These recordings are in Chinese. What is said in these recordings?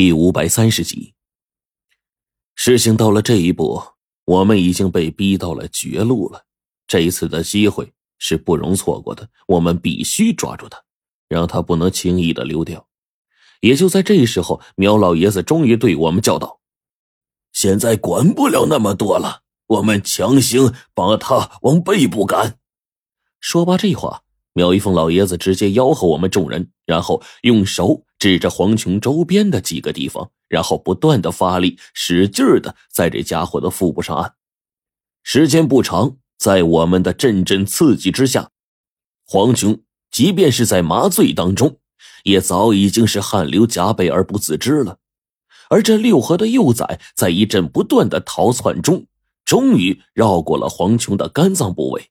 第五百三十集，事情到了这一步，我们已经被逼到了绝路了。这一次的机会是不容错过的，我们必须抓住他，让他不能轻易的溜掉。也就在这时候，苗老爷子终于对我们叫道：“现在管不了那么多了，我们强行把他往背部赶。”说罢这话。苗一凤老爷子直接吆喝我们众人，然后用手指着黄琼周边的几个地方，然后不断的发力，使劲的在这家伙的腹部上按。时间不长，在我们的阵阵刺激之下，黄琼即便是在麻醉当中，也早已经是汗流浃背而不自知了。而这六合的幼崽在一阵不断的逃窜中，终于绕过了黄琼的肝脏部位。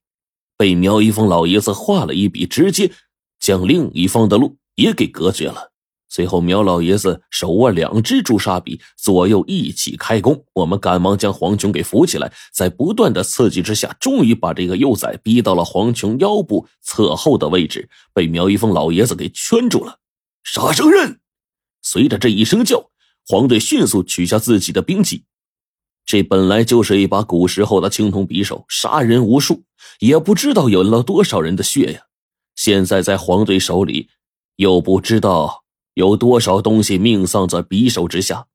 被苗一峰老爷子画了一笔，直接将另一方的路也给隔绝了。随后，苗老爷子手握两只朱砂笔，左右一起开弓。我们赶忙将黄琼给扶起来，在不断的刺激之下，终于把这个幼崽逼到了黄琼腰部侧后的位置，被苗一峰老爷子给圈住了。杀生刃！随着这一声叫，黄队迅速取下自己的兵器。这本来就是一把古时候的青铜匕首，杀人无数，也不知道有了多少人的血呀！现在在黄队手里，又不知道有多少东西命丧在匕首之下。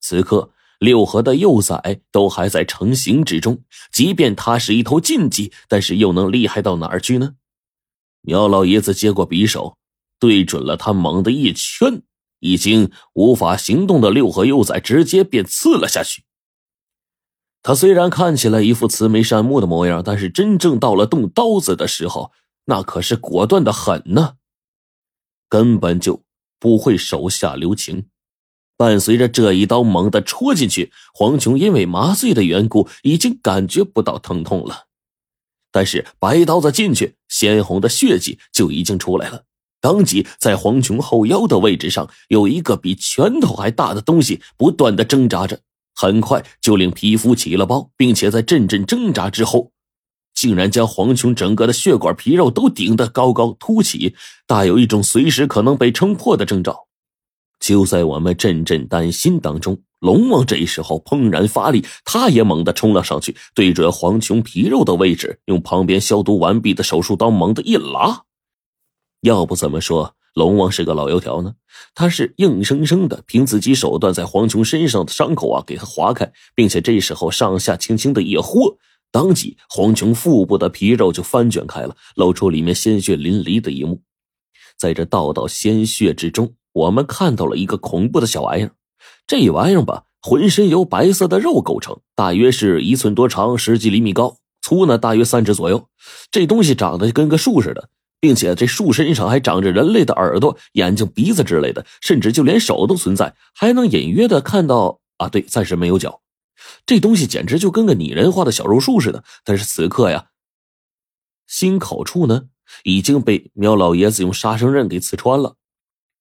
此刻，六合的幼崽都还在成型之中，即便它是一头禁忌，但是又能厉害到哪儿去呢？苗老爷子接过匕首，对准了他，猛地一圈，已经无法行动的六合幼崽直接便刺了下去。他虽然看起来一副慈眉善目的模样，但是真正到了动刀子的时候，那可是果断的很呢，根本就不会手下留情。伴随着这一刀猛地戳进去，黄琼因为麻醉的缘故，已经感觉不到疼痛了。但是白刀子进去，鲜红的血迹就已经出来了。当即在黄琼后腰的位置上，有一个比拳头还大的东西不断的挣扎着。很快就令皮肤起了包，并且在阵阵挣扎之后，竟然将黄琼整个的血管皮肉都顶得高高凸起，大有一种随时可能被撑破的征兆。就在我们阵阵担心当中，龙王这时候怦然发力，他也猛地冲了上去，对准黄琼皮肉的位置，用旁边消毒完毕的手术刀猛地一拉。要不怎么说？龙王是个老油条呢，他是硬生生的凭自己手段在黄琼身上的伤口啊给他划开，并且这时候上下轻轻的一豁，当即黄琼腹部的皮肉就翻卷开了，露出里面鲜血淋漓的一幕。在这道道鲜血之中，我们看到了一个恐怖的小玩意儿。这玩意儿吧，浑身由白色的肉构成，大约是一寸多长，十几厘米高，粗呢大约三指左右。这东西长得跟个树似的。并且这树身上还长着人类的耳朵、眼睛、鼻子之类的，甚至就连手都存在，还能隐约的看到啊，对，暂时没有脚。这东西简直就跟个拟人化的小肉树似的。但是此刻呀，心口处呢已经被苗老爷子用杀生刃给刺穿了。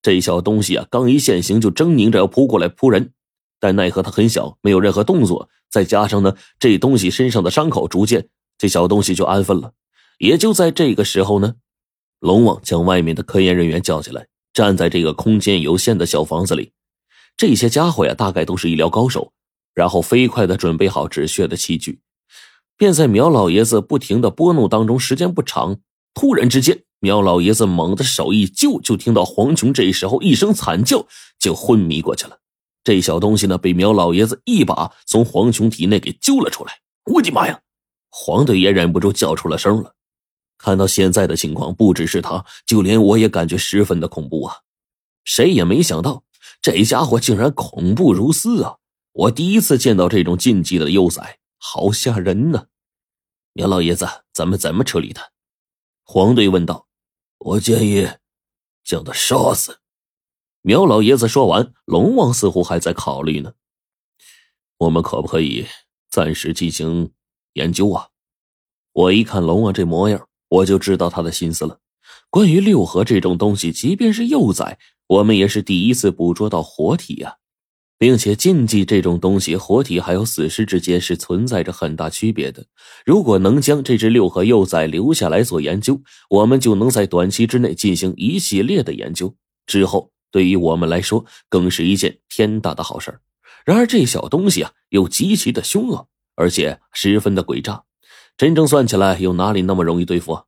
这小东西啊，刚一现形就狰狞着要扑过来扑人，但奈何它很小，没有任何动作。再加上呢，这东西身上的伤口，逐渐这小东西就安分了。也就在这个时候呢。龙王将外面的科研人员叫起来，站在这个空间有限的小房子里。这些家伙呀，大概都是医疗高手。然后飞快的准备好止血的器具，便在苗老爷子不停的拨弄当中。时间不长，突然之间，苗老爷子猛地手一揪，就听到黄琼这时候一声惨叫，就昏迷过去了。这小东西呢，被苗老爷子一把从黄琼体内给揪了出来。我的妈呀！黄队也忍不住叫出了声了。看到现在的情况，不只是他，就连我也感觉十分的恐怖啊！谁也没想到，这家伙竟然恐怖如斯啊！我第一次见到这种禁忌的幼崽，好吓人呢！苗老爷子，咱们怎么处理他？黄队问道。我建议将他杀死。苗老爷子说完，龙王似乎还在考虑呢。我们可不可以暂时进行研究啊？我一看龙王这模样。我就知道他的心思了。关于六合这种东西，即便是幼崽，我们也是第一次捕捉到活体呀，并且禁忌这种东西，活体还有死尸之间是存在着很大区别的。如果能将这只六合幼崽留下来做研究，我们就能在短期之内进行一系列的研究，之后对于我们来说更是一件天大的好事然而这小东西啊，又极其的凶恶，而且十分的诡诈。真正算起来，又哪里那么容易对付啊？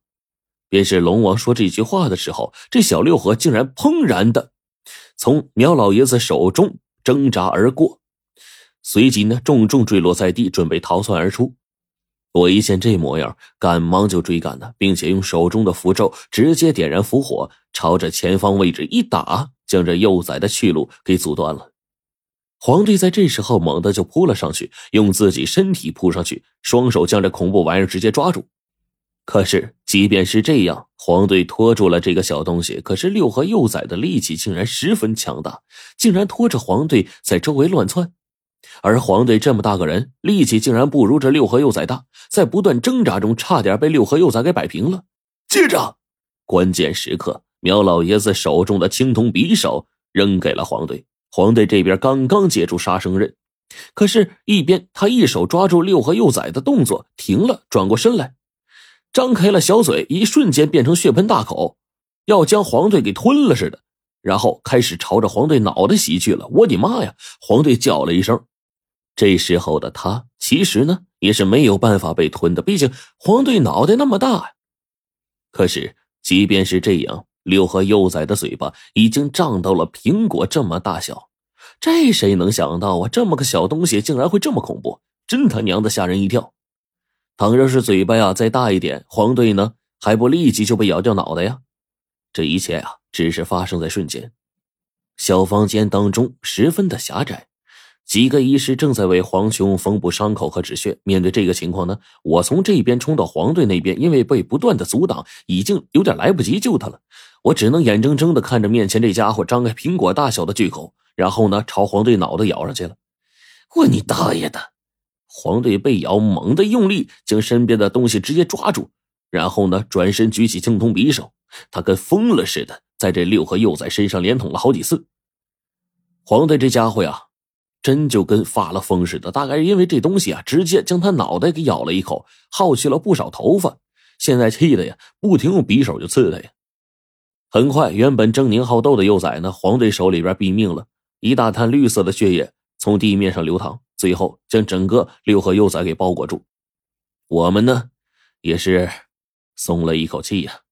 便是龙王说这句话的时候，这小六合竟然砰然的从苗老爷子手中挣扎而过，随即呢，重重坠落在地，准备逃窜而出。我一见这模样，赶忙就追赶了，并且用手中的符咒直接点燃符火，朝着前方位置一打，将这幼崽的去路给阻断了。黄队在这时候猛地就扑了上去，用自己身体扑上去，双手将这恐怖玩意儿直接抓住。可是，即便是这样，黄队拖住了这个小东西，可是六合幼崽的力气竟然十分强大，竟然拖着黄队在周围乱窜。而黄队这么大个人，力气竟然不如这六合幼崽大，在不断挣扎中，差点被六合幼崽给摆平了。接着，关键时刻，苗老爷子手中的青铜匕首扔给了黄队。黄队这边刚刚接住杀生刃，可是，一边他一手抓住六合幼崽的动作停了，转过身来。张开了小嘴，一瞬间变成血盆大口，要将黄队给吞了似的，然后开始朝着黄队脑袋袭去了。我的妈呀！黄队叫了一声。这时候的他其实呢也是没有办法被吞的，毕竟黄队脑袋那么大呀。可是即便是这样，六合幼崽的嘴巴已经胀到了苹果这么大小，这谁能想到啊？这么个小东西竟然会这么恐怖，真他娘的吓人一跳。倘若是嘴巴呀再大一点，黄队呢还不立即就被咬掉脑袋呀？这一切啊只是发生在瞬间。小房间当中十分的狭窄，几个医师正在为黄琼缝补伤口和止血。面对这个情况呢，我从这边冲到黄队那边，因为被不断的阻挡，已经有点来不及救他了。我只能眼睁睁的看着面前这家伙张开苹果大小的巨口，然后呢朝黄队脑袋咬上去了。我你大爷的！黄队被咬，猛地用力将身边的东西直接抓住，然后呢，转身举起青铜匕首，他跟疯了似的，在这六和幼崽身上连捅了好几次。黄队这家伙呀，真就跟发了疯似的，大概是因为这东西啊，直接将他脑袋给咬了一口，耗去了不少头发，现在气的呀，不停用匕首就刺他呀。很快，原本狰狞好斗的幼崽呢，黄队手里边毙命了，一大滩绿色的血液从地面上流淌。最后将整个六合幼崽给包裹住，我们呢，也是松了一口气呀。